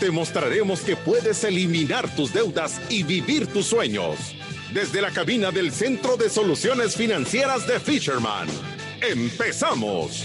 Te mostraremos que puedes eliminar tus deudas y vivir tus sueños. Desde la cabina del Centro de Soluciones Financieras de Fisherman. ¡Empezamos!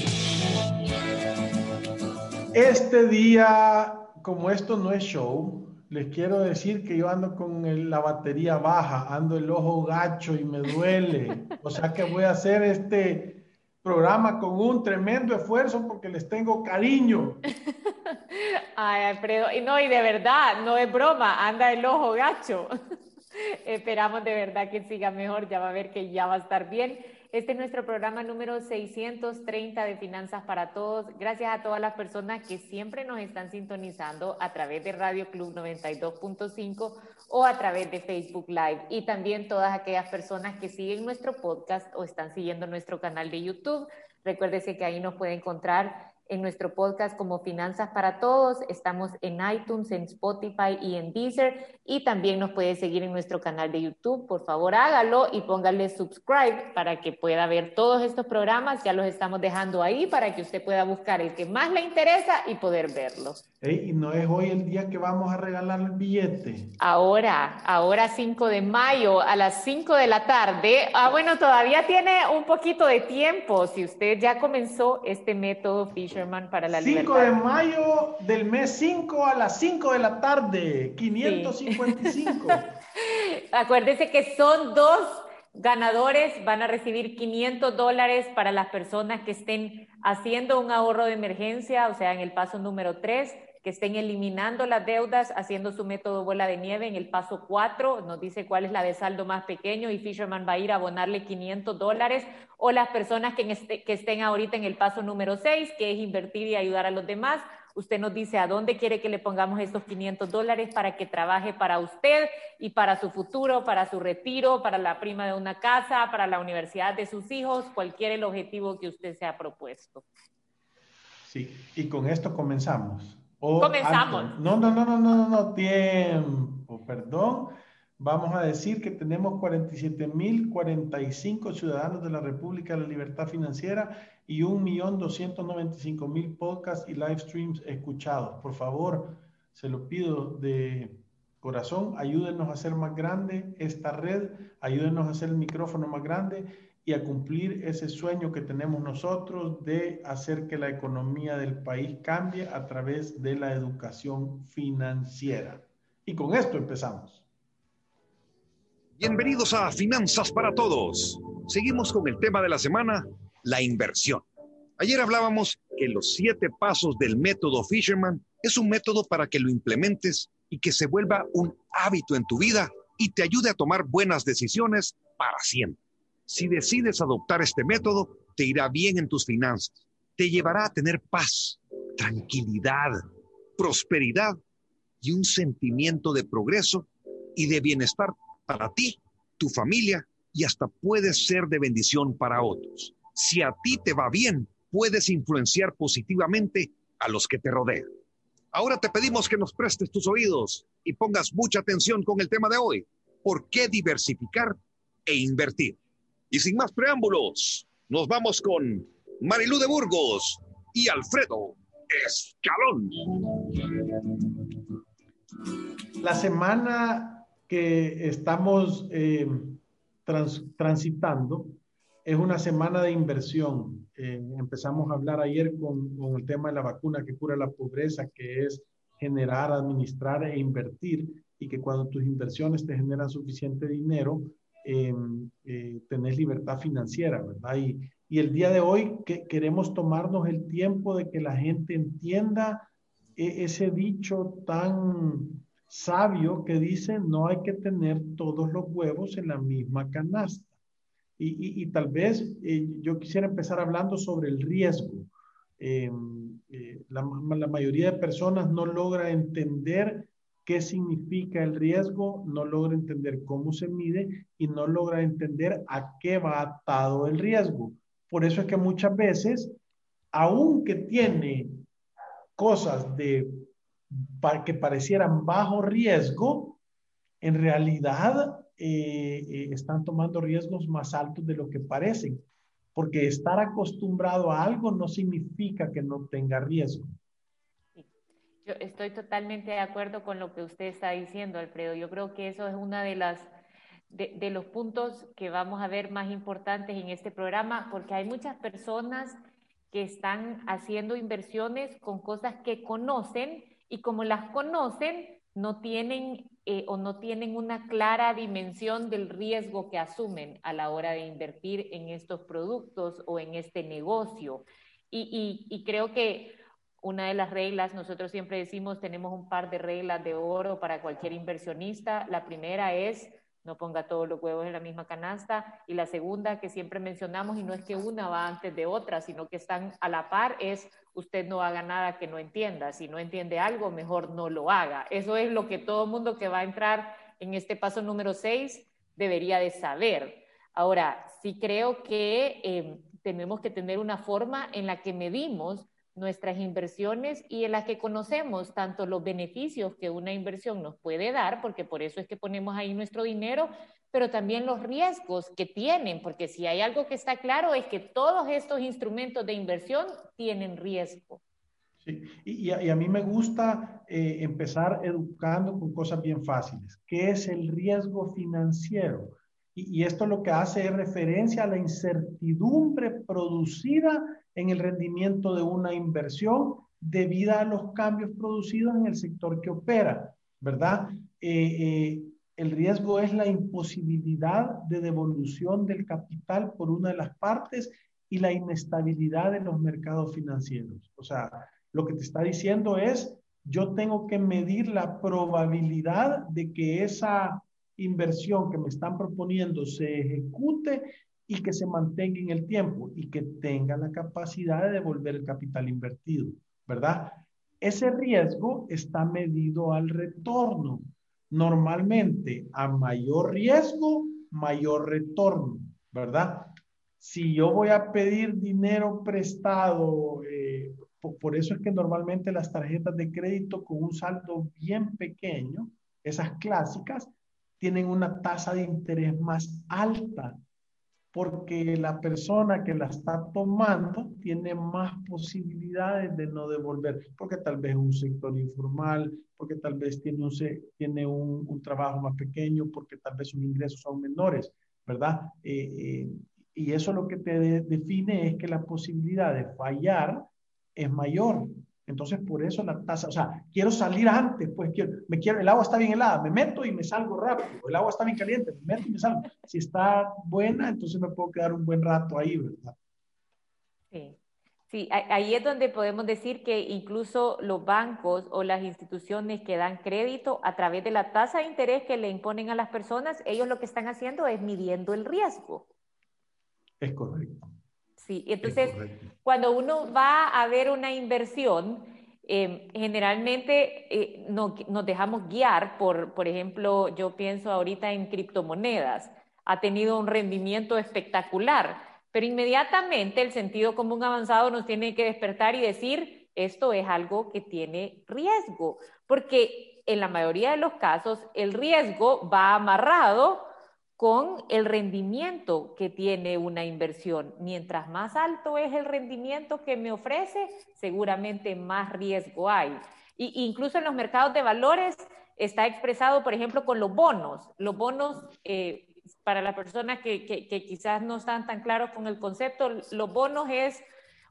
Este día, como esto no es show, les quiero decir que yo ando con la batería baja, ando el ojo gacho y me duele. O sea que voy a hacer este programa con un tremendo esfuerzo porque les tengo cariño. Ay, Alfredo, y no, y de verdad, no es broma, anda el ojo gacho. Esperamos de verdad que siga mejor, ya va a ver que ya va a estar bien. Este es nuestro programa número 630 de Finanzas para Todos. Gracias a todas las personas que siempre nos están sintonizando a través de Radio Club 92.5 o a través de Facebook Live. Y también todas aquellas personas que siguen nuestro podcast o están siguiendo nuestro canal de YouTube. Recuérdese que ahí nos puede encontrar en nuestro podcast como Finanzas para Todos. Estamos en iTunes, en Spotify y en Deezer. Y también nos puede seguir en nuestro canal de YouTube. Por favor, hágalo y póngale subscribe para que pueda ver todos estos programas. Ya los estamos dejando ahí para que usted pueda buscar el que más le interesa y poder verlo. ¿Y no es hoy el día que vamos a regalar el billete? Ahora, ahora 5 de mayo a las 5 de la tarde. Ah, bueno, todavía tiene un poquito de tiempo si usted ya comenzó este método Fisherman para la 5 de mayo del mes 5 a las 5 de la tarde, 555. Acuérdese que son dos ganadores, van a recibir 500 dólares para las personas que estén haciendo un ahorro de emergencia, o sea, en el paso número 3 que estén eliminando las deudas, haciendo su método bola de nieve. En el paso 4 nos dice cuál es la de saldo más pequeño y Fisherman va a ir a abonarle 500 dólares. O las personas que, este, que estén ahorita en el paso número 6, que es invertir y ayudar a los demás. Usted nos dice a dónde quiere que le pongamos estos 500 dólares para que trabaje para usted y para su futuro, para su retiro, para la prima de una casa, para la universidad de sus hijos, cualquier el objetivo que usted se ha propuesto. Sí, y con esto comenzamos. Comenzamos. No, no, no, no, no, no, tiempo, perdón. Vamos a decir que tenemos 47.045 ciudadanos de la República de la Libertad Financiera y 1.295.000 podcasts y live streams escuchados. Por favor, se lo pido de corazón, ayúdenos a hacer más grande esta red, ayúdenos a hacer el micrófono más grande y a cumplir ese sueño que tenemos nosotros de hacer que la economía del país cambie a través de la educación financiera. Y con esto empezamos. Bienvenidos a Finanzas para Todos. Seguimos con el tema de la semana, la inversión. Ayer hablábamos que los siete pasos del método Fisherman es un método para que lo implementes y que se vuelva un hábito en tu vida y te ayude a tomar buenas decisiones para siempre. Si decides adoptar este método, te irá bien en tus finanzas, te llevará a tener paz, tranquilidad, prosperidad y un sentimiento de progreso y de bienestar para ti, tu familia y hasta puedes ser de bendición para otros. Si a ti te va bien, puedes influenciar positivamente a los que te rodean. Ahora te pedimos que nos prestes tus oídos y pongas mucha atención con el tema de hoy. ¿Por qué diversificar e invertir? Y sin más preámbulos, nos vamos con Marilú de Burgos y Alfredo Escalón. La semana que estamos eh, transitando es una semana de inversión. Eh, empezamos a hablar ayer con, con, el tema de la vacuna que cura la pobreza, que es generar, administrar e invertir, y que cuando tus inversiones te generan suficiente dinero, Eh, tenés libertad financiera, ¿verdad? Y, el día de hoy que queremos tomarnos el tiempo de que la gente entienda e, ese dicho tan sabio que dice no hay que tener todos los huevos en la misma canasta. Y, tal vez eh, yo quisiera empezar hablando sobre el riesgo. Em, eh, la, mayoría de personas no logra entender qué significa el riesgo, no logra entender cómo se mide y no logra entender a qué va atado el riesgo. Por eso es que muchas veces, aunque tiene cosas de, que parecieran bajo riesgo, en realidad eh, eh, están tomando riesgos más altos de lo que parecen, porque estar acostumbrado a algo no significa que no tenga riesgo. Yo estoy totalmente de acuerdo con lo que usted está diciendo, Alfredo. Yo creo que eso es una de las de, los puntos que vamos a ver más importantes en este programa, porque hay muchas personas que están haciendo inversiones con cosas que conocen y como las conocen, no tienen eh, o no tienen una clara dimensión del riesgo que asumen a la hora de invertir en estos productos o en este negocio. Y, y creo que una de las reglas, nosotros siempre decimos, tenemos un par de reglas de oro para cualquier inversionista. La primera es, no ponga todos los huevos en la misma canasta. Y la segunda que siempre mencionamos, y no es que una va antes de otra, sino que están a la par, es usted no haga nada que no entienda. Si no entiende algo, mejor no lo haga. Eso es lo que todo mundo que va a entrar en este paso número 6 debería de saber. Ahora, sí creo que eh, tenemos que tener una forma en la que medimos nuestras inversiones y en las que conocemos tanto los beneficios que una inversión nos puede dar, porque por eso es que ponemos ahí nuestro dinero, pero también los riesgos que tienen, porque si hay algo que está claro es que todos estos instrumentos de inversión tienen riesgo. Sí, y, a, mí me gusta eh, empezar educando con cosas bien fáciles. ¿Qué es el riesgo financiero? Y, y esto lo que hace es referencia a la incertidumbre producida en el rendimiento de una inversión debido a los cambios producidos en el sector que opera, ¿verdad? Eh, eh, el riesgo es la imposibilidad de devolución del capital por una de las partes y la inestabilidad de los mercados financieros. O sea, lo que te está diciendo es, yo tengo que medir la probabilidad de que esa inversión que me están proponiendo se ejecute y que se mantenga en el tiempo y que tenga la capacidad de devolver el capital invertido, ¿verdad? Ese riesgo está medido al retorno. Normalmente, a mayor riesgo, mayor retorno, ¿verdad? Si yo voy a pedir dinero prestado, eh, por eso es que normalmente las tarjetas de crédito con un saldo bien pequeño, esas clásicas, tienen una tasa de interés más alta porque la persona que la está tomando tiene más posibilidades de no devolver, porque tal vez es un sector informal, porque tal vez tiene un, tiene un, un trabajo más pequeño, porque tal vez sus ingresos son menores, ¿verdad? Eh, eh, y eso lo que te define es que la posibilidad de fallar es mayor. Entonces, por eso la tasa, o sea, quiero salir antes, pues quiero, me quiero, el agua está bien helada, me meto y me salgo rápido, el agua está bien caliente, me meto y me salgo. Si está buena, entonces me puedo quedar un buen rato ahí, ¿verdad? Sí. Sí, ahí es donde podemos decir que incluso los bancos o las instituciones que dan crédito a través de la tasa de interés que le imponen a las personas, ellos lo que están haciendo es midiendo el riesgo. Es correcto. Sí, entonces cuando uno va a ver una inversión, em, generalmente eh, nos dejamos guiar por, por ejemplo, yo pienso ahorita en criptomonedas, ha tenido un rendimiento espectacular, pero inmediatamente el sentido común avanzado nos tiene que despertar y decir, esto es algo que tiene riesgo, porque en la mayoría de los casos el riesgo va amarrado con el rendimiento que tiene una inversión. Mientras más alto es el rendimiento que me ofrece, seguramente más riesgo hay. Y incluso en los mercados de valores está expresado, por ejemplo, con los bonos. Los bonos, eh, para las personas que, que quizás no están tan claros con el concepto, los bonos es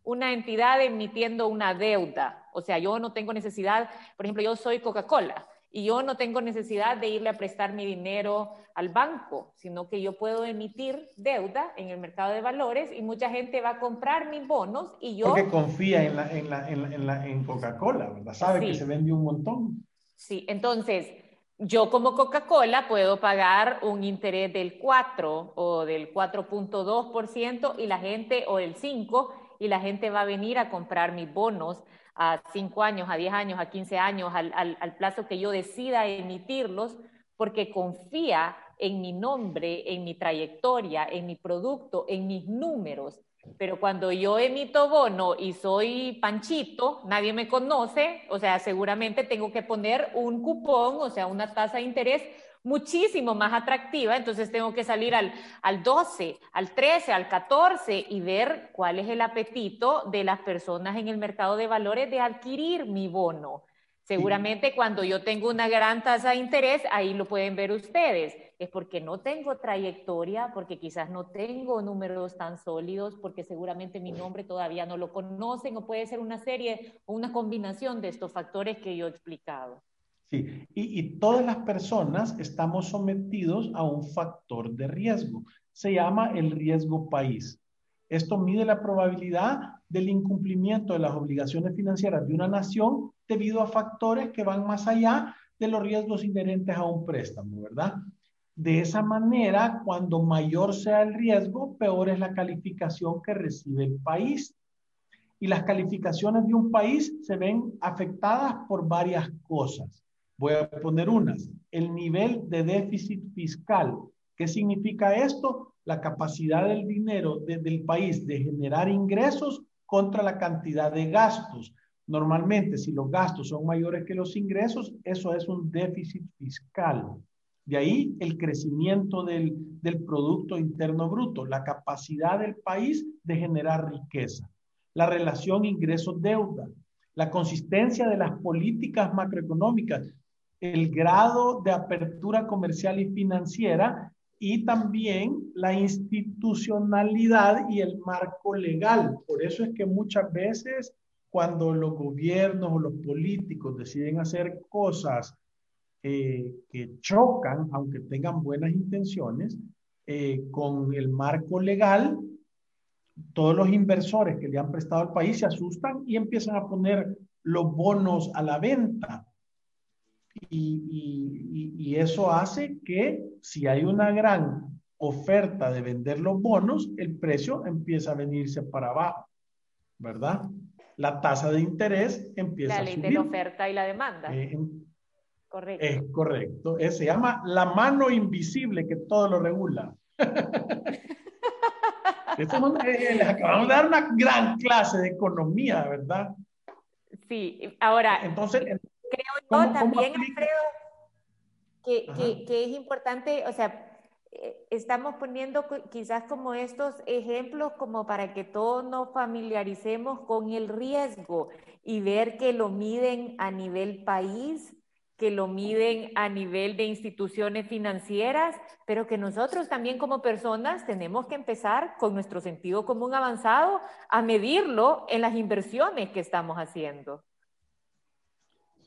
una entidad emitiendo una deuda. O sea, yo no tengo necesidad, por ejemplo, yo soy Coca-Cola y yo no tengo necesidad de irle a prestar mi dinero al banco, sino que yo puedo emitir deuda en el mercado de valores y mucha gente va a comprar mis bonos y yo... Porque confía en, la, en, la, en, la, en Coca-Cola, ¿verdad? Sabe que se vende un montón. Sí, entonces yo como Coca-Cola puedo pagar un interés del 4 o del 4.2% y la gente, o el 5, y la gente va a venir a comprar mis bonos a 5 años, a 10 años, a 15 años, al, al plazo que yo decida emitirlos, porque confía en mi nombre, en mi trayectoria, en mi producto, en mis números. Pero cuando yo emito bono y soy Panchito, nadie me conoce, o sea, seguramente tengo que poner un cupón, o sea, una tasa de interés muchísimo más atractiva, entonces tengo que salir al, al 12, al 13, al 14 y ver cuál es el apetito de las personas en el mercado de valores de adquirir mi bono. Seguramente cuando yo tengo una gran tasa de interés, ahí lo pueden ver ustedes. Es porque no tengo trayectoria, porque quizás no tengo números tan sólidos, porque seguramente mi nombre todavía no lo conocen o puede ser una serie o una combinación de estos factores que yo he explicado. Y, y todas las personas estamos sometidos a un factor de riesgo. Se llama el riesgo país. Esto mide la probabilidad del incumplimiento de las obligaciones financieras de una nación debido a factores que van más allá de los riesgos inherentes a un préstamo, ¿verdad? De esa manera, cuando mayor sea el riesgo, peor es la calificación que recibe el país. Y las calificaciones de un país se ven afectadas por varias cosas. Voy a poner unas. El nivel de déficit fiscal. ¿Qué significa esto? la capacidad del dinero del país de generar ingresos contra la cantidad de gastos. Normalmente, si los gastos son mayores que los ingresos, eso es un déficit fiscal. De ahí el crecimiento del, del Producto Interno Bruto, la capacidad del país de generar riqueza, la relación ingresos-deuda, la consistencia de las políticas macroeconómicas, el grado de apertura comercial y financiera y también la institucionalidad y el marco legal. Por eso es que muchas veces cuando los gobiernos o los políticos deciden hacer cosas eh, que chocan, aunque tengan buenas intenciones, eh, con el marco legal, todos los inversores que le han prestado al país se asustan y empiezan a poner los bonos a la venta y, eso hace que si hay una gran oferta de vender los bonos, el precio empieza a venirse para abajo, ¿verdad? La tasa de interés empieza a subir. La ley de la oferta y la demanda. Eh, correcto. Es correcto. se llama la mano invisible que todo lo regula. Eh, les acabamos de dar una gran clase de economía, ¿verdad? Sí, ahora. Entonces, creo yo también, Alfredo, que, que, que, es importante, o sea, eh, estamos poniendo quizás como estos ejemplos como para que todos nos familiaricemos con el riesgo y ver que lo miden a nivel país, que lo miden a nivel de instituciones financieras, pero que nosotros también como personas tenemos que empezar con nuestro sentido común avanzado a medirlo en las inversiones que estamos haciendo.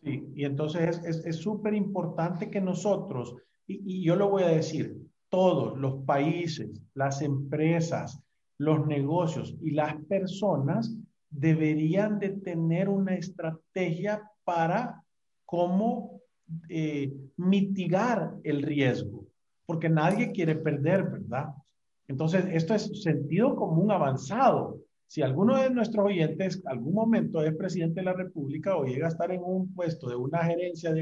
Y entonces es súper es, importante que nosotros, y, y yo lo voy a decir, todos los países, las empresas, los negocios y las personas deberían de tener una estrategia para cómo eh, mitigar el riesgo, porque nadie quiere perder, ¿verdad? Entonces, esto es sentido común avanzado. Si alguno de nuestros oyentes algún momento es presidente de la República o llega a estar en un puesto de una gerencia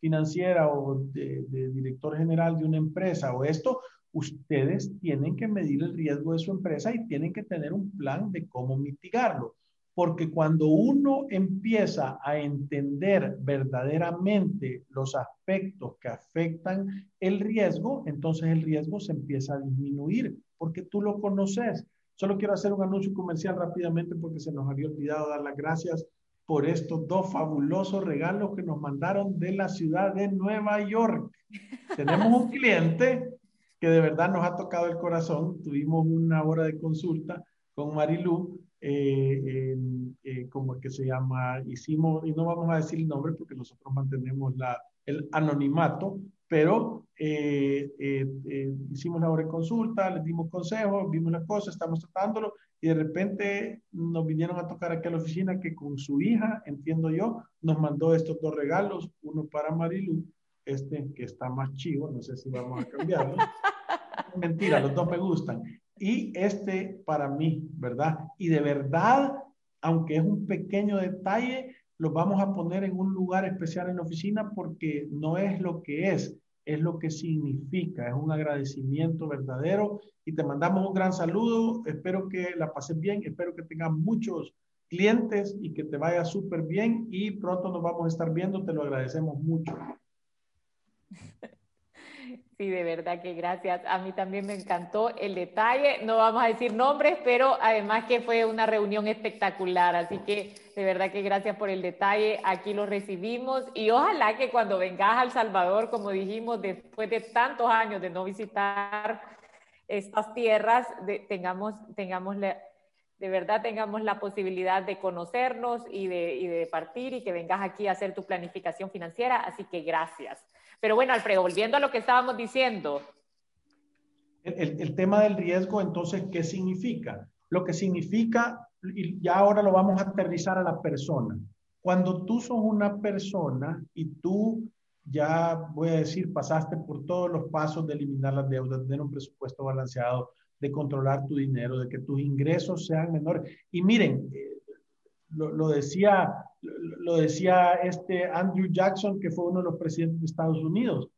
financiera o de, director general de una empresa o esto, ustedes tienen que medir el riesgo de su empresa y tienen que tener un plan de cómo mitigarlo. Porque cuando uno empieza a entender verdaderamente los aspectos que afectan el riesgo, entonces el riesgo se empieza a disminuir porque tú lo conoces. Solo quiero hacer un anuncio comercial rápidamente porque se nos había olvidado dar las gracias por estos dos fabulosos regalos que nos mandaron de la ciudad de Nueva York. Tenemos un cliente que de verdad nos ha tocado el corazón. Tuvimos una hora de consulta con Marilu, eh, eh, como que se llama, hicimos, y no vamos a decir el nombre porque nosotros mantenemos el anonimato, pero eh, eh, eh, hicimos la hora de consulta, les dimos consejos, vimos las cosas, estamos tratándolo y de repente nos vinieron a tocar aquí a la oficina que con su hija, entiendo yo, nos mandó estos dos regalos, uno para Marilu, este que está más chivo, no sé si vamos a cambiarlo. Mentira, los dos me gustan. Y este para mí, ¿verdad? Y de verdad, aunque es un pequeño detalle, los vamos a poner en un lugar especial en la oficina porque no es lo que es, es lo que significa, es un agradecimiento verdadero y te mandamos un gran saludo, espero que la pases bien, espero que tengas muchos clientes y que te vaya súper bien y pronto nos vamos a estar viendo, te lo agradecemos mucho. Sí, de verdad que gracias. A mí también me encantó el detalle. No vamos a decir nombres, pero además que fue una reunión espectacular. Así que de verdad que gracias por el detalle. Aquí lo recibimos y ojalá que cuando vengas a El Salvador, como dijimos, después de tantos años de no visitar estas tierras, tengamos, tengamos la, de verdad tengamos la posibilidad de conocernos y de, y de partir y que vengas aquí a hacer tu planificación financiera. Así que gracias. Pero bueno, Alfredo, volviendo a lo que estábamos diciendo. El, tema del riesgo, entonces, ¿qué significa? Lo que significa, y ya ahora lo vamos a aterrizar a la persona. Cuando tú sos una persona y tú ya, voy a decir, pasaste por todos los pasos de eliminar las deudas, de tener un presupuesto balanceado, de controlar tu dinero, de que tus ingresos sean menores. Y miren, eh, lo, decía, lo, decía este Andrew Jackson, que fue uno de los presidentes de Estados Unidos.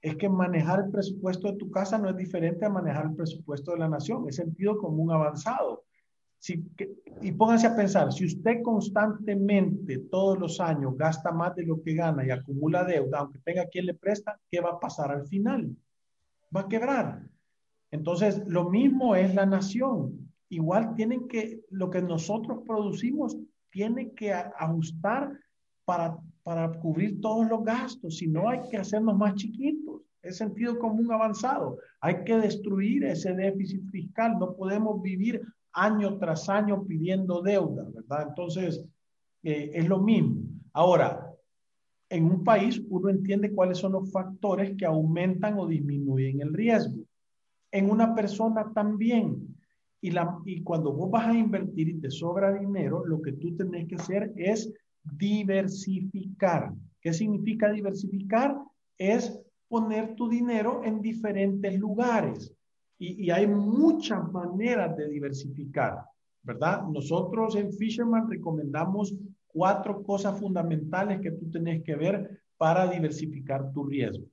Es que manejar el presupuesto de tu casa no es diferente a manejar el presupuesto de la nación, es sentido común avanzado. Si, y pónganse a pensar, si usted constantemente todos los años gasta más de lo que gana y acumula deuda, aunque tenga quien le presta, ¿qué va a pasar al final? Va a quebrar. Entonces, lo mismo es la nación. Igual tienen que, lo que nosotros producimos tiene que ajustar para, para cubrir todos los gastos, si no hay que hacernos más chiquitos. Es sentido común avanzado. Hay que destruir ese déficit fiscal. No podemos vivir año tras año pidiendo deuda, ¿verdad? Entonces, eh, es lo mismo. Ahora, en un país uno entiende cuáles son los factores que aumentan o disminuyen el riesgo. En una persona también. Y, la, y cuando vos vas a invertir y te sobra dinero, lo que tú tenés que hacer es diversificar. ¿Qué significa diversificar? Es poner tu dinero en diferentes lugares. Y, y hay muchas maneras de diversificar, ¿verdad? Nosotros en Fisherman recomendamos cuatro cosas fundamentales que tú tenés que ver para diversificar tu riesgo.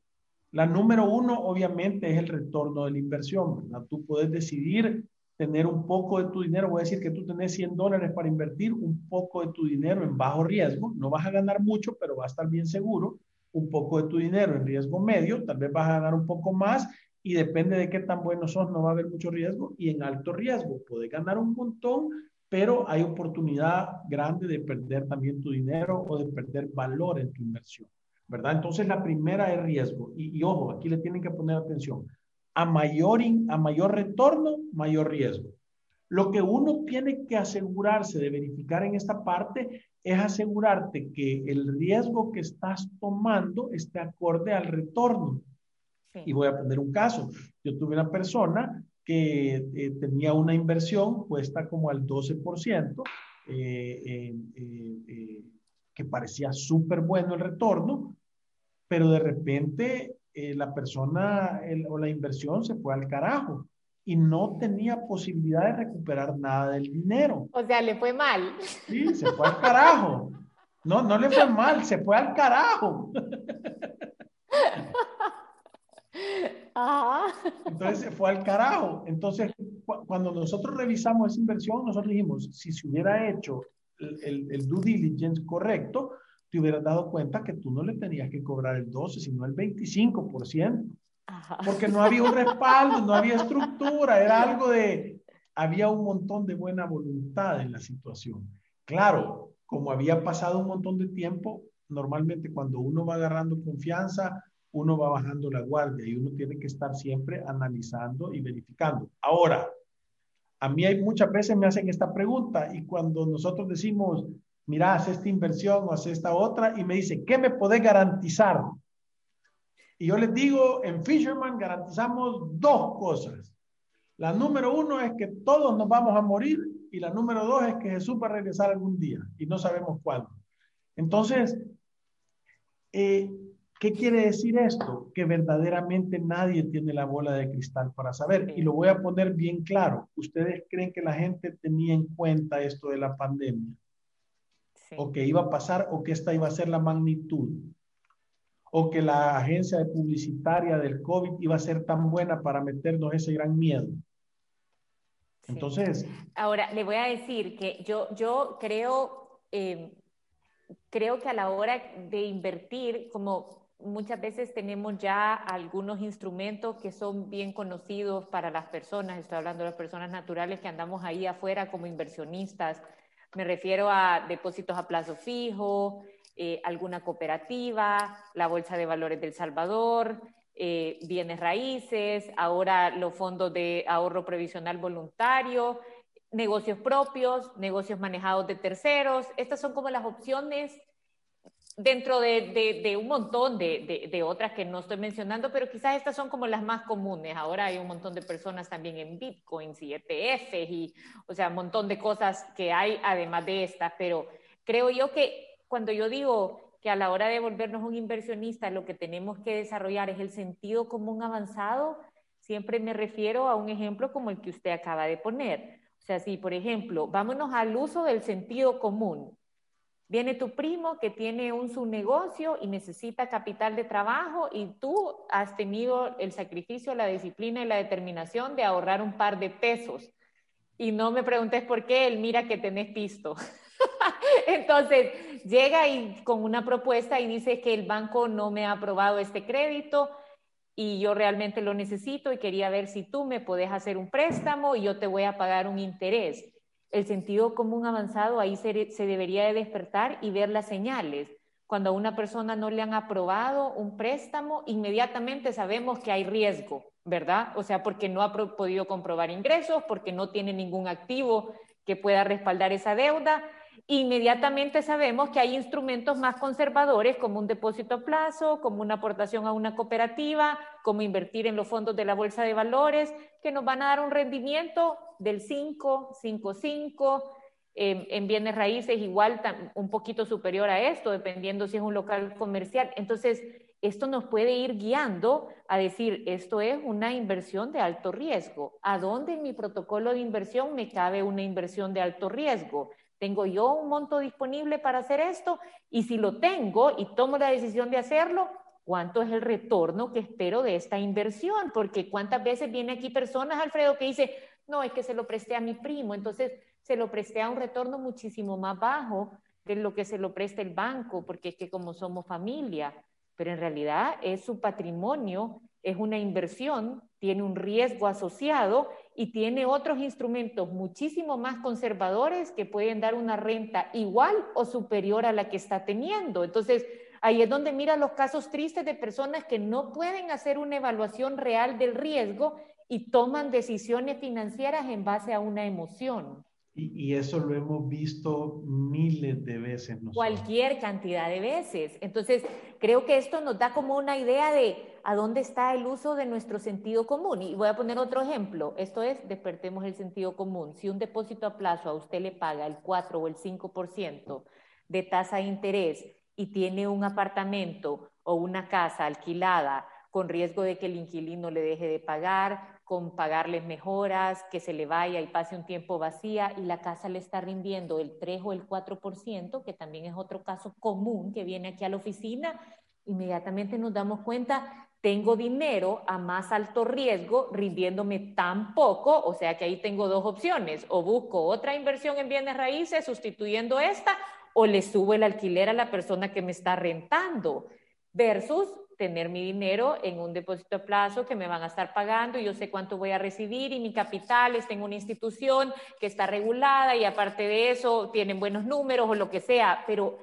La número uno, obviamente, es el retorno de la inversión, ¿verdad? Tú puedes decidir tener un poco de tu dinero, voy a decir que tú tenés 100 dólares para invertir, un poco de tu dinero en bajo riesgo, no vas a ganar mucho, pero va a estar bien seguro, un poco de tu dinero en riesgo medio, tal vez vas a ganar un poco más y depende de qué tan bueno sos, no va a haber mucho riesgo. Y en alto riesgo, puedes ganar un montón, pero hay oportunidad grande de perder también tu dinero o de perder valor en tu inversión, ¿verdad? Entonces la primera es riesgo. Y, y ojo, aquí le tienen que poner atención a mayor, a mayor retorno, mayor riesgo. Lo que uno tiene que asegurarse de verificar en esta parte es asegurarte que el riesgo que estás tomando esté acorde al retorno. Y voy a poner un caso. Yo tuve una persona que eh, tenía una inversión puesta como al 12%, eh, eh, que parecía súper bueno el retorno, pero de repente eh, la persona o la inversión se fue al carajo y no tenía posibilidad de recuperar nada del dinero. O sea, le fue mal. Sí, se fue al carajo. No, no le fue mal, se fue al carajo. Entonces se fue al carajo. Entonces, cuando nosotros revisamos esa inversión, nosotros dijimos, si se hubiera hecho el, el due diligence correcto, te hubieras dado cuenta que tú no le tenías que cobrar el 12, sino el 25%. Porque no había un respaldo, no había estructura, era algo de, había un montón de buena voluntad en la situación. Claro, como había pasado un montón de tiempo, normalmente cuando uno va agarrando confianza, uno va bajando la guardia y uno tiene que estar siempre analizando y verificando. Ahora, a mí hay muchas veces me hacen esta pregunta y cuando nosotros decimos, mira, haz esta inversión o haz esta otra, y me dice, ¿qué me podés garantizar? Y yo les digo, en Fisherman garantizamos dos cosas. La número uno es que todos nos vamos a morir y la número dos es que Jesús va a regresar algún día y no sabemos cuándo. Entonces, eh, ¿qué quiere decir esto? Que verdaderamente nadie tiene la bola de cristal para saber. Y lo voy a poner bien claro. ¿Ustedes creen que la gente tenía en cuenta esto de la pandemia? O que iba a pasar, o que esta iba a ser la magnitud, o que la agencia publicitaria del COVID iba a ser tan buena para meternos ese gran miedo. Entonces... Ahora, le voy a decir que yo, yo creo, eh, creo que a la hora de invertir, como muchas veces tenemos ya algunos instrumentos que son bien conocidos para las personas, estoy hablando de las personas naturales que andamos ahí afuera como inversionistas, me refiero a depósitos a plazo fijo, eh, alguna cooperativa, la Bolsa de Valores del Salvador, eh, bienes raíces, ahora los fondos de ahorro previsional voluntario, negocios propios, negocios manejados de terceros. Estas son como las opciones dentro de, un montón de, otras que no estoy mencionando, pero quizás estas son como las más comunes. Ahora hay un montón de personas también en bitcoins y ETFs y, o sea, un montón de cosas que hay además de estas, pero creo yo que cuando yo digo que a la hora de volvernos un inversionista lo que tenemos que desarrollar es el sentido común avanzado, siempre me refiero a un ejemplo como el que usted acaba de poner. O sea, si por ejemplo, vámonos al uso del sentido común. Viene tu primo que tiene un su negocio y necesita capital de trabajo y tú has tenido el sacrificio, la disciplina y la determinación de ahorrar un par de pesos. Y no me preguntes por qué, él mira que tenés pisto. Entonces, llega y con una propuesta y dice que el banco no me ha aprobado este crédito y yo realmente lo necesito y quería ver si tú me puedes hacer un préstamo y yo te voy a pagar un interés. El sentido común avanzado ahí se, debería de despertar y ver las señales. Cuando a una persona no le han aprobado un préstamo, inmediatamente sabemos que hay riesgo, ¿verdad? O sea, porque no ha podido comprobar ingresos, porque no tiene ningún activo que pueda respaldar esa deuda inmediatamente sabemos que hay instrumentos más conservadores como un depósito a plazo, como una aportación a una cooperativa, como invertir en los fondos de la bolsa de valores, que nos van a dar un rendimiento del 5, 5, 5, en bienes raíces igual un poquito superior a esto, dependiendo si es un local comercial. Entonces, esto nos puede ir guiando a decir, esto es una inversión de alto riesgo. ¿A dónde en mi protocolo de inversión me cabe una inversión de alto riesgo? ¿Tengo yo un monto disponible para hacer esto? Y si lo tengo y tomo la decisión de hacerlo, ¿cuánto es el retorno que espero de esta inversión? Porque cuántas veces viene aquí personas, Alfredo, que dice, no, es que se lo presté a mi primo, entonces se lo presté a un retorno muchísimo más bajo de lo que se lo presta el banco, porque es que como somos familia, pero en realidad es su patrimonio, es una inversión, tiene un riesgo asociado y tiene otros instrumentos muchísimo más conservadores que pueden dar una renta igual o superior a la que está teniendo. Entonces, ahí es donde mira los casos tristes de personas que no pueden hacer una evaluación real del riesgo y toman decisiones financieras en base a una emoción. Y, eso lo hemos visto miles de veces. Cualquier cantidad de veces. Entonces, creo que esto nos da como una idea de a dónde está el uso de nuestro sentido común. Y voy a poner otro ejemplo. Esto es, despertemos el sentido común. Si un depósito a plazo a usted le paga el 4 o el 5% de tasa de interés y tiene un apartamento o una casa alquilada con riesgo de que el inquilino le deje de pagar, con pagarles mejoras, que se le vaya y pase un tiempo vacía y la casa le está rindiendo el 3 o el 4%, que también es otro caso común que viene aquí a la oficina, inmediatamente nos damos cuenta, tengo dinero a más alto riesgo rindiéndome tan poco, o sea que ahí tengo dos opciones, o busco otra inversión en bienes raíces sustituyendo esta, o le subo el alquiler a la persona que me está rentando, versus tener mi dinero en un depósito a plazo que me van a estar pagando y yo sé cuánto voy a recibir y mi capital está en una institución que está regulada y aparte de eso tienen buenos números o lo que sea, pero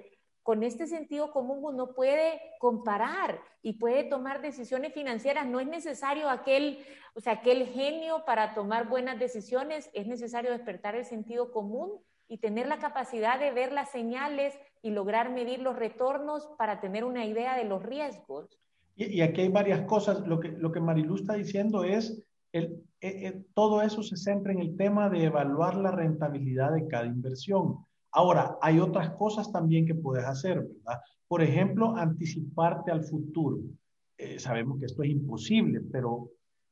con este sentido común uno puede comparar y puede tomar decisiones financieras. No es necesario aquel, o sea, aquel genio para tomar buenas decisiones, es necesario despertar el sentido común y tener la capacidad de ver las señales y lograr medir los retornos para tener una idea de los riesgos. Y, aquí hay varias cosas. Lo que, lo que Marilu está diciendo es, el, eh, eh, todo eso se centra en el tema de evaluar la rentabilidad de cada inversión. Ahora, hay otras cosas también que puedes hacer, ¿verdad? Por ejemplo, anticiparte al futuro. Eh, sabemos que esto es imposible, pero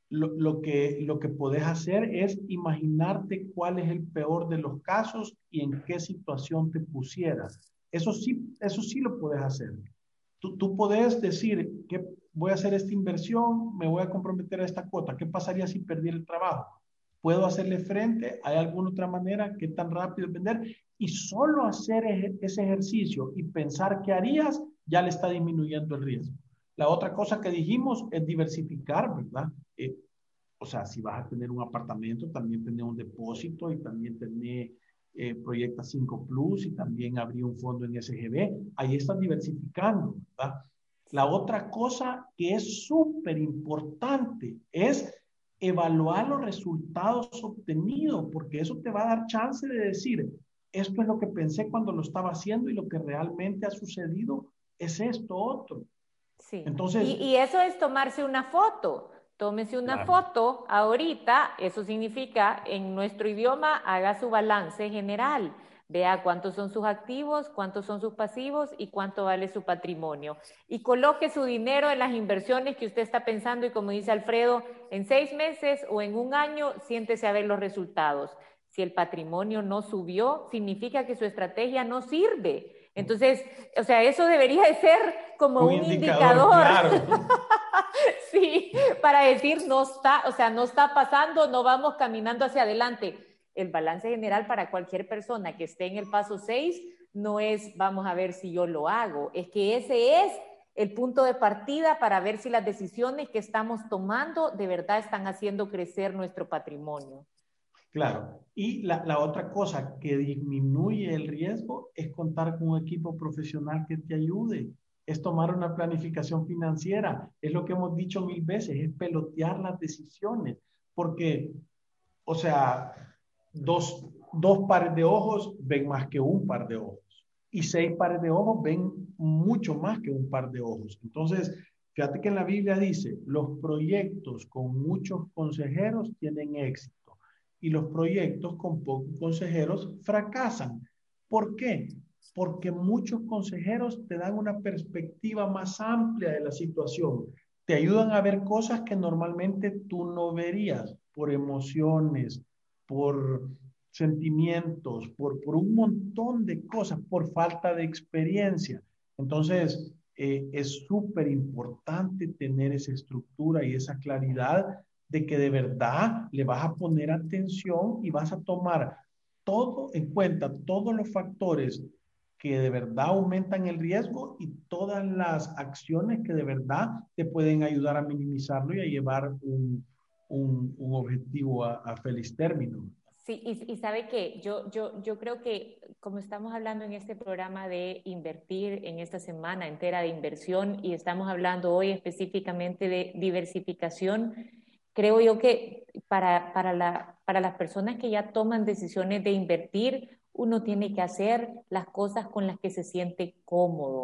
lo, que, lo que puedes hacer es imaginarte cuál es el peor de los casos y en qué situación te pusieras. Eso sí, eso sí lo puedes hacer. Tú, tú puedes decir que voy a hacer esta inversión, me voy a comprometer a esta cuota. ¿Qué pasaría si perdí el trabajo? ¿Puedo hacerle frente? ¿Hay alguna otra manera? ¿Qué tan rápido vender? Y solo hacer ese ejercicio y pensar qué harías ya le está disminuyendo el riesgo. La otra cosa que dijimos es diversificar, ¿verdad? Eh, o sea, si vas a tener un apartamento, también tener un depósito y también tener eh, Proyecta 5 Plus y también abrir un fondo en SGB. Ahí estás diversificando, ¿verdad? La otra cosa que es súper importante es evaluar los resultados obtenidos, porque eso te va a dar chance de decir, esto es lo que pensé cuando lo estaba haciendo y lo que realmente ha sucedido es esto otro. Sí. Entonces, y, eso es tomarse una foto. Tómese una foto ahorita, eso significa en nuestro idioma haga su balance general. Vea cuántos son sus activos, cuántos son sus pasivos y cuánto vale su patrimonio. Y coloque su dinero en las inversiones que usted está pensando y como dice Alfredo, en seis meses o en un año, siéntese a ver los resultados. Si el patrimonio no subió, significa que su estrategia no sirve. Entonces, o sea, eso debería de ser como un, indicador. sí, para decir no está, o sea, no está pasando, no vamos caminando hacia adelante. El balance general para cualquier persona que esté en el paso 6 no es vamos a ver si yo lo hago, es que ese es el punto de partida para ver si las decisiones que estamos tomando de verdad están haciendo crecer nuestro patrimonio. Claro. Y la, otra cosa que disminuye el riesgo es contar con un equipo profesional que te ayude. Es tomar una planificación financiera. Es lo que hemos dicho mil veces, es pelotear las decisiones. Porque, o sea, dos, dos pares de ojos ven más que un par de ojos. Y seis pares de ojos ven mucho más que un par de ojos. Entonces, fíjate que en la Biblia dice, los proyectos con muchos consejeros tienen éxito y los proyectos con pocos consejeros fracasan. ¿Por qué? Porque muchos consejeros te dan una perspectiva más amplia de la situación, te ayudan a ver cosas que normalmente tú no verías por emociones, por sentimientos, por, por un montón de cosas, por falta de experiencia. Entonces, eh, es súper importante tener esa estructura y esa claridad de que de verdad le vas a poner atención y vas a tomar todo en cuenta, todos los factores que de verdad aumentan el riesgo y todas las acciones que de verdad te pueden ayudar a minimizarlo y a llevar un, un, objetivo a, a, feliz término. Sí, y, y, sabe que yo, yo, yo creo que como estamos hablando en este programa de invertir en esta semana entera de inversión y estamos hablando hoy específicamente de diversificación, creo yo que para, para, la, para las personas que ya toman decisiones de invertir, uno tiene que hacer las cosas con las que se siente cómodo.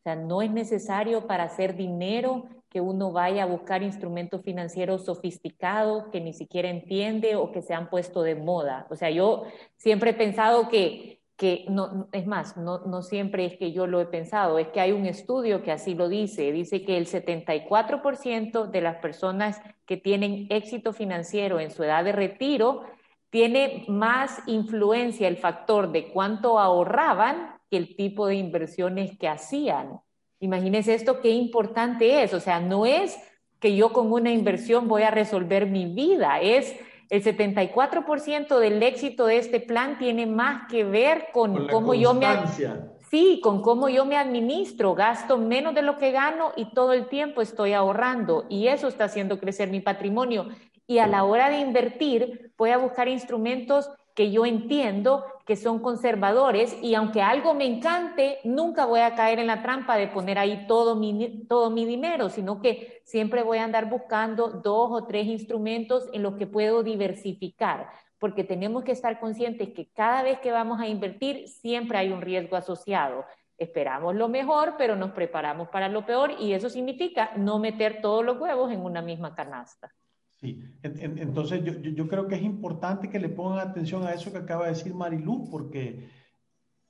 O sea, no es necesario para hacer dinero que uno vaya a buscar instrumentos financieros sofisticados que ni siquiera entiende o que se han puesto de moda. O sea, yo siempre he pensado que que no, es más, no, no, siempre es que yo lo he pensado, es que hay un estudio que así lo dice, dice que el 74% de las personas que tienen éxito financiero en su edad de retiro tiene más influencia el factor de cuánto ahorraban que el tipo de inversiones que hacían. Imagínense esto, qué importante es, o sea, no es que yo con una inversión voy a resolver mi vida, es el 74% del éxito de este plan tiene más que ver con, cómo yo me Sí, con cómo yo me administro, gasto menos de lo que gano y todo el tiempo estoy ahorrando. Y eso está haciendo crecer mi patrimonio. Y a la hora de invertir, voy a buscar instrumentos que yo entiendo que son conservadores y aunque algo me encante, nunca voy a caer en la trampa de poner ahí todo mi, todo mi dinero, sino que siempre voy a andar buscando dos o tres instrumentos en los que puedo diversificar, porque tenemos que estar conscientes que cada vez que vamos a invertir siempre hay un riesgo asociado. Esperamos lo mejor, pero nos preparamos para lo peor y eso significa no meter todos los huevos en una misma canasta. Sí, entonces yo, yo, creo que es importante que le pongan atención a eso que acaba de decir Marilu, porque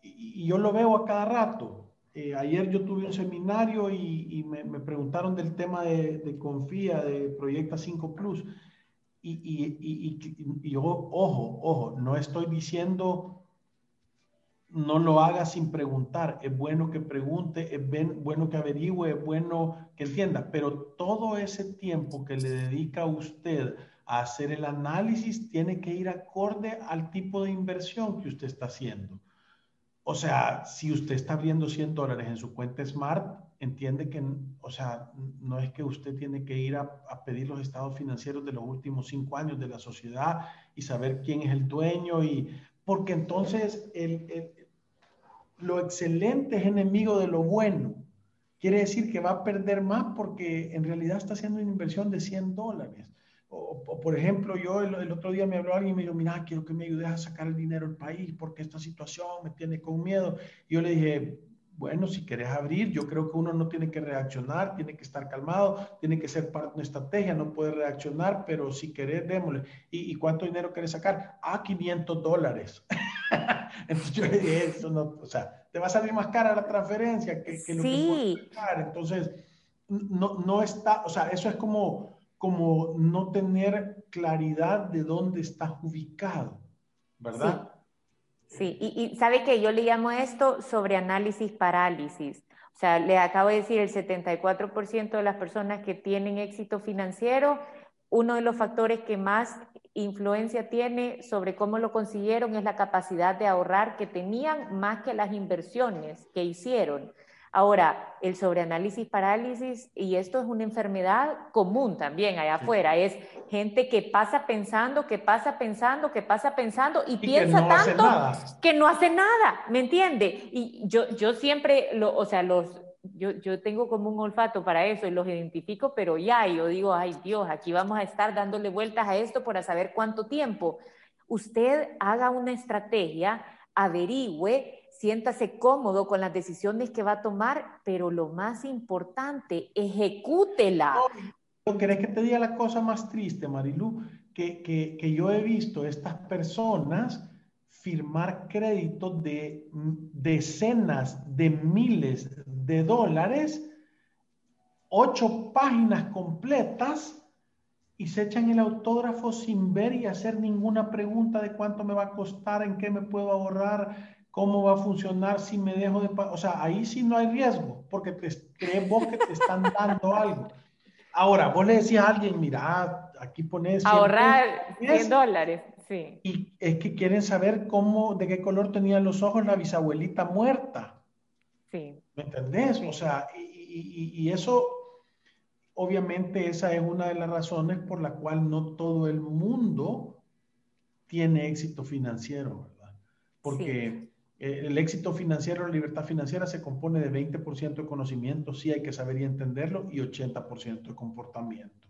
y, yo lo veo a cada rato. Eh, ayer yo tuve un seminario y, me, me, preguntaron del tema de, de, Confía, de Proyecta 5 Plus. Y, y, yo, ojo, ojo, no estoy diciendo no lo haga sin preguntar. Es bueno que pregunte, es bueno que averigüe, es bueno que entienda, pero todo ese tiempo que le dedica a usted a hacer el análisis tiene que ir acorde al tipo de inversión que usted está haciendo. O sea, si usted está abriendo 100 dólares en su cuenta Smart, entiende que, o sea, no es que usted tiene que ir a, pedir los estados financieros de los últimos cinco años de la sociedad y saber quién es el dueño y porque entonces el, lo excelente es enemigo de lo bueno. Quiere decir que va a perder más porque en realidad está haciendo una inversión de 100 dólares. O, por ejemplo, yo el, otro día me habló alguien y me dijo, mira, quiero que me ayudes a sacar el dinero del país porque esta situación me tiene con miedo. Y yo le dije, bueno, si querés abrir, yo creo que uno no tiene que reaccionar, tiene que estar calmado, tiene que ser parte de una estrategia, no puede reaccionar, pero si querés, démosle. ¿Y, cuánto dinero querés sacar? Ah, 500 dólares. Entonces yo le dije, eso no, o sea, te va a salir más cara la transferencia que, que lo sí. que sacar. Entonces, no, no está, o sea, eso es como, como no tener claridad de dónde estás ubicado, ¿verdad? Sí, y, sabe que yo le llamo esto sobre análisis parálisis. O sea, le acabo de decir, el 74% de las personas que tienen éxito financiero, uno de los factores que más influencia tiene sobre cómo lo consiguieron es la capacidad de ahorrar que tenían más que las inversiones que hicieron. Ahora, el sobreanálisis parálisis, y esto es una enfermedad común también allá afuera, es gente que pasa pensando, que pasa pensando, que pasa pensando y, piensa tanto que no hace nada, ¿me entiende? Y yo, yo siempre, lo, o sea, los, yo, yo, tengo como un olfato para eso y los identifico, pero ya, yo digo, ay Dios, aquí vamos a estar dándole vueltas a esto para saber cuánto tiempo. Usted haga una estrategia, averigüe siéntase cómodo con las decisiones que va a tomar, pero lo más importante, ejecútela. No, ¿Querés que te diga la cosa más triste, Marilu? Que, que, que yo he visto estas personas firmar créditos de decenas de miles de dólares, ocho páginas completas, y se echan el autógrafo sin ver y hacer ninguna pregunta de cuánto me va a costar, en qué me puedo ahorrar, cómo va a funcionar si me dejo de O sea, ahí sí no hay riesgo, porque te, crees vos que te están dando algo. Ahora, vos le decías a alguien, mira, aquí pones... Ahorrar 100 dólares, sí. Y es que quieren saber cómo, de qué color tenían los ojos la bisabuelita muerta. Sí. ¿Me entendés? O sea, y, y, eso, obviamente, esa es una de las razones por la cual no todo el mundo tiene éxito financiero, ¿verdad? Porque... Eh, el éxito financiero, la libertad financiera se compone de 20% de conocimiento, sí hay que saber y entenderlo, y 80% de comportamiento.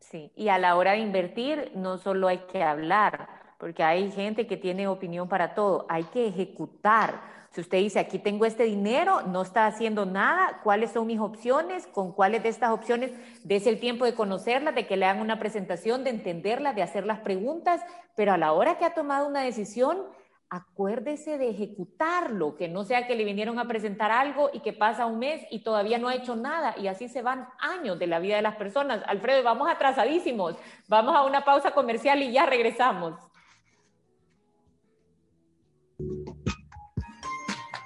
Sí, y a la hora de invertir no solo hay que hablar, porque hay gente que tiene opinión para todo, hay que ejecutar. Si usted dice, aquí tengo este dinero, no está haciendo nada, ¿cuáles son mis opciones? ¿Con cuáles de estas opciones? Dese el tiempo de conocerlas, de que le hagan una presentación, de entenderlas, de hacer las preguntas, pero a la hora que ha tomado una decisión, acuérdese de ejecutarlo, que no sea que le vinieron a presentar algo y que pasa un mes y todavía no ha hecho nada y así se van años de la vida de las personas. Alfredo, vamos atrasadísimos, vamos a una pausa comercial y ya regresamos.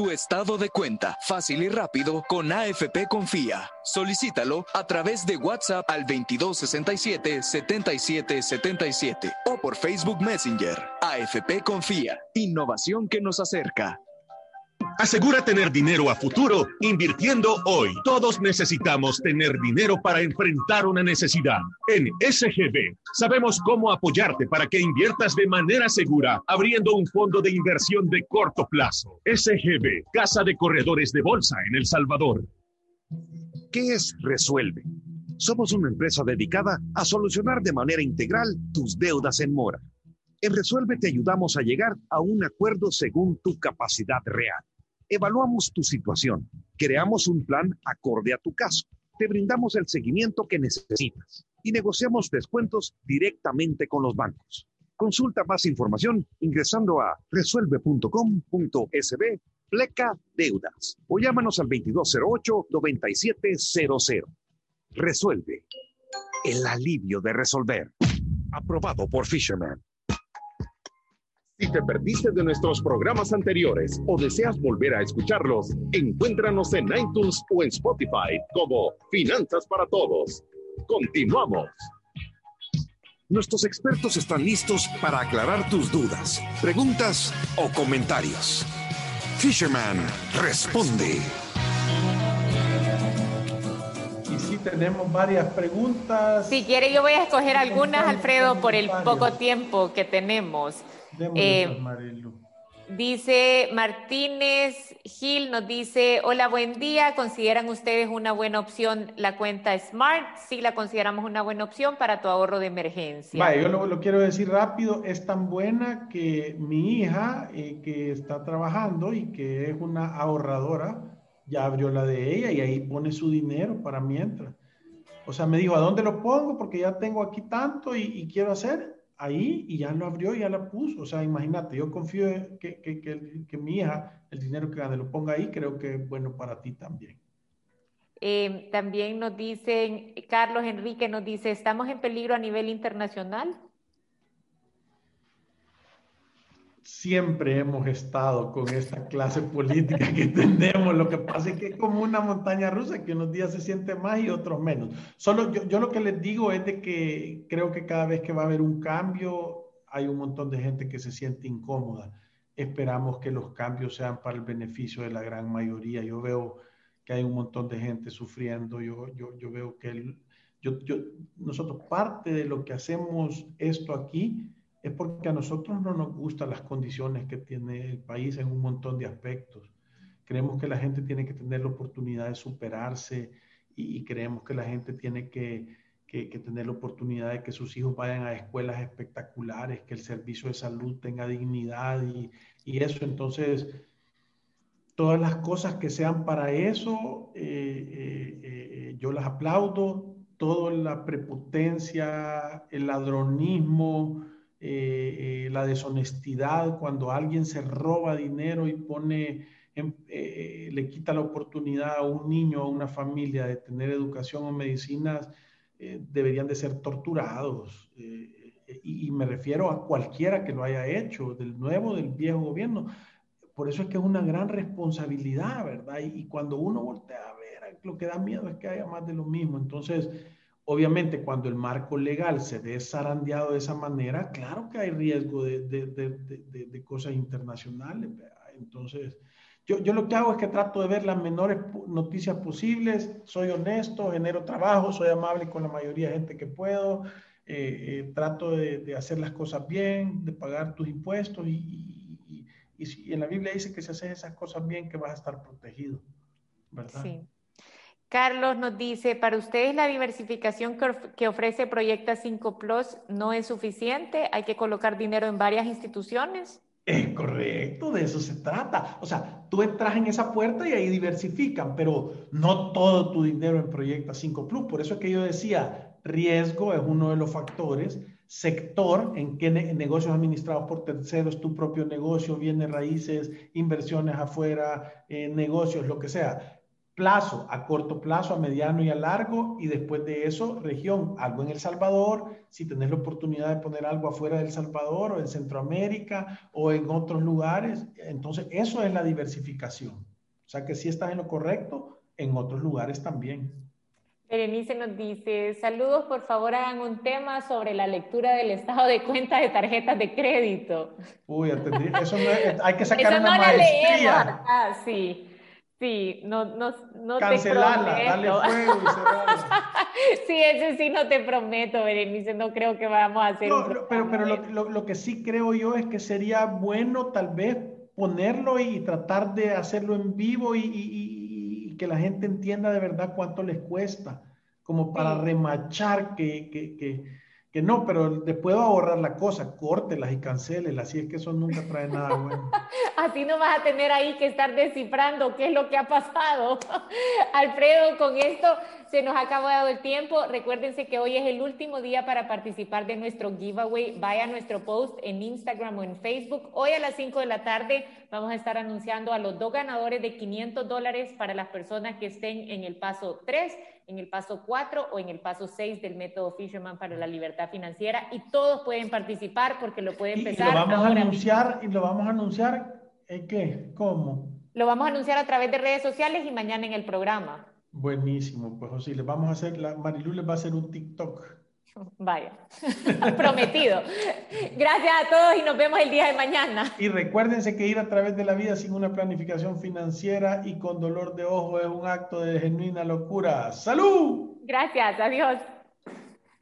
Tu estado de cuenta, fácil y rápido, con AFP Confía. Solicítalo a través de WhatsApp al 2267-7777 o por Facebook Messenger. AFP Confía, innovación que nos acerca. Asegura tener dinero a futuro invirtiendo hoy. Todos necesitamos tener dinero para enfrentar una necesidad. En SGB sabemos cómo apoyarte para que inviertas de manera segura, abriendo un fondo de inversión de corto plazo. SGB, Casa de Corredores de Bolsa en El Salvador. ¿Qué es Resuelve? Somos una empresa dedicada a solucionar de manera integral tus deudas en mora. En Resuelve te ayudamos a llegar a un acuerdo según tu capacidad real. Evaluamos tu situación, creamos un plan acorde a tu caso te brindamos el seguimiento que necesitas y negociamos descuentos directamente con los bancos. Consulta más información ingresando a resuelve.com.sb pleca deudas o llámanos al 2208-9700. Resuelve. El alivio de resolver. Aprobado por Fisherman. Si te perdiste de nuestros programas anteriores o deseas volver a escucharlos, encuéntranos en iTunes o en Spotify como Finanzas para Todos. Continuamos. Nuestros expertos están listos para aclarar tus dudas, preguntas o comentarios. Fisherman responde. Y sí, tenemos varias preguntas. Si quiere, yo voy a escoger algunas, Alfredo, por el poco tiempo que tenemos. Eh, dice Martínez Gil, nos dice, hola, buen día, ¿consideran ustedes una buena opción la cuenta Smart? Sí, la consideramos una buena opción para tu ahorro de emergencia. yo lo, quiero decir rápido, es tan buena que mi hija, eh, que está trabajando y que es una ahorradora, ya abrió la de ella y ahí pone su dinero para mientras. O sea, me dijo, ¿a dónde lo pongo? Porque ya tengo aquí tanto y quiero hacer ahí y ya lo abrió y ya la puso. O sea, imagínate, yo confío en que, que, que, mi hija, el dinero que gane, lo ponga ahí, creo que es bueno para ti también. Eh, también nos dicen, Carlos Enrique nos dice, ¿estamos en peligro a nivel internacional? Siempre hemos estado con esta clase política que tenemos. Lo que pasa es que es como una montaña rusa que unos días se siente más y otros menos. Solo yo, yo lo que les digo es de que creo que cada vez que va a haber un cambio, hay un montón de gente que se siente incómoda. Esperamos que los cambios sean para el beneficio de la gran mayoría. Yo veo que hay un montón de gente sufriendo. Yo, yo, yo veo que yo, yo, nosotros parte de lo que hacemos esto aquí es porque a nosotros no nos gustan las condiciones que tiene el país en un montón de aspectos. Creemos que la gente tiene que tener la oportunidad de superarse y, creemos que la gente tiene que, que, tener la oportunidad de que sus hijos vayan a escuelas espectaculares, que el servicio de salud tenga dignidad y, y eso. Entonces, todas las cosas que sean para eso, eh, eh, eh, yo las aplaudo. Toda la prepotencia, el ladronismo, eh, eh, la deshonestidad, cuando alguien se roba dinero y pone, eh, le quita la oportunidad a un niño o a una familia de tener educación o medicinas, deberían de ser torturados. Y, me refiero a cualquiera que lo haya hecho, del nuevo, del viejo gobierno. Por eso es que es una gran responsabilidad, ¿verdad? Y, y cuando uno voltea a ver, lo que da miedo es que haya más de lo mismo. Entonces, Obviamente, cuando el marco legal se ve zarandeado de esa manera, claro que hay riesgo de, de, de, de cosas internacionales. Entonces, yo, yo, lo que hago es que trato de ver las menores noticias posibles, soy honesto, genero trabajo, soy amable con la mayoría de gente que puedo, eh, eh, trato de, hacer las cosas bien, de pagar tus impuestos y, y, y, en la Biblia dice que si haces esas cosas bien que vas a estar protegido, ¿verdad? Sí. Carlos nos dice, para ustedes la diversificación que ofrece Proyecta 5 Plus no es suficiente, hay que colocar dinero en varias instituciones. Es correcto, de eso se trata. O sea, tú entras en esa puerta y ahí diversifican, pero no todo tu dinero en Proyecta 5 Plus. Por eso es que yo decía, riesgo es uno de los factores, sector en que negocios administrados por terceros, tu propio negocio, bienes raíces, inversiones afuera, eh, negocios, lo que sea plazo, a corto plazo, a mediano y a largo, y después de eso, región, algo en El Salvador, si tenés la oportunidad de poner algo afuera del Salvador o en Centroamérica o en otros lugares, entonces eso es la diversificación. O sea que si estás en lo correcto, en otros lugares también. Berenice nos dice, saludos, por favor hagan un tema sobre la lectura del estado de cuenta de tarjetas de crédito. Uy, entendí. Eso no hay que sacar una maestría. Ah, sí. Sí, no, no, no te prometo. dale fuego y sí, ese sí no te prometo, Berenice, no creo que vamos a hacer. No, pero pero lo, lo, que sí creo yo es que sería bueno tal vez ponerlo y tratar de hacerlo en vivo y, y, y que la gente entienda de verdad cuánto les cuesta, como para remachar que, que, que que no, pero le puedo ahorrar la cosa, córtelas y canceles, así es que eso nunca trae nada bueno. así no vas a tener ahí que estar descifrando qué es lo que ha pasado. Alfredo, con esto se nos ha acabado el tiempo. Recuérdense que hoy es el último día para participar de nuestro giveaway. Vaya a nuestro post en Instagram o en Facebook. Hoy a las 5 de la tarde vamos a estar anunciando a los dos ganadores de 500 dólares para las personas que estén en el paso 3 en el paso 4 o en el paso 6 del método Fisherman para la libertad financiera y todos pueden participar porque lo pueden empezar. Y lo vamos a anunciar y lo vamos a anunciar ¿en qué? ¿Cómo? Lo vamos a anunciar a través de redes sociales y mañana en el programa. Buenísimo, pues José, les vamos a hacer, la, Marilu les va a hacer un TikTok. Vaya, prometido. Gracias a todos y nos vemos el día de mañana. Y recuérdense que ir a través de la vida sin una planificación financiera y con dolor de ojo es un acto de genuina locura. ¡Salud! Gracias, adiós.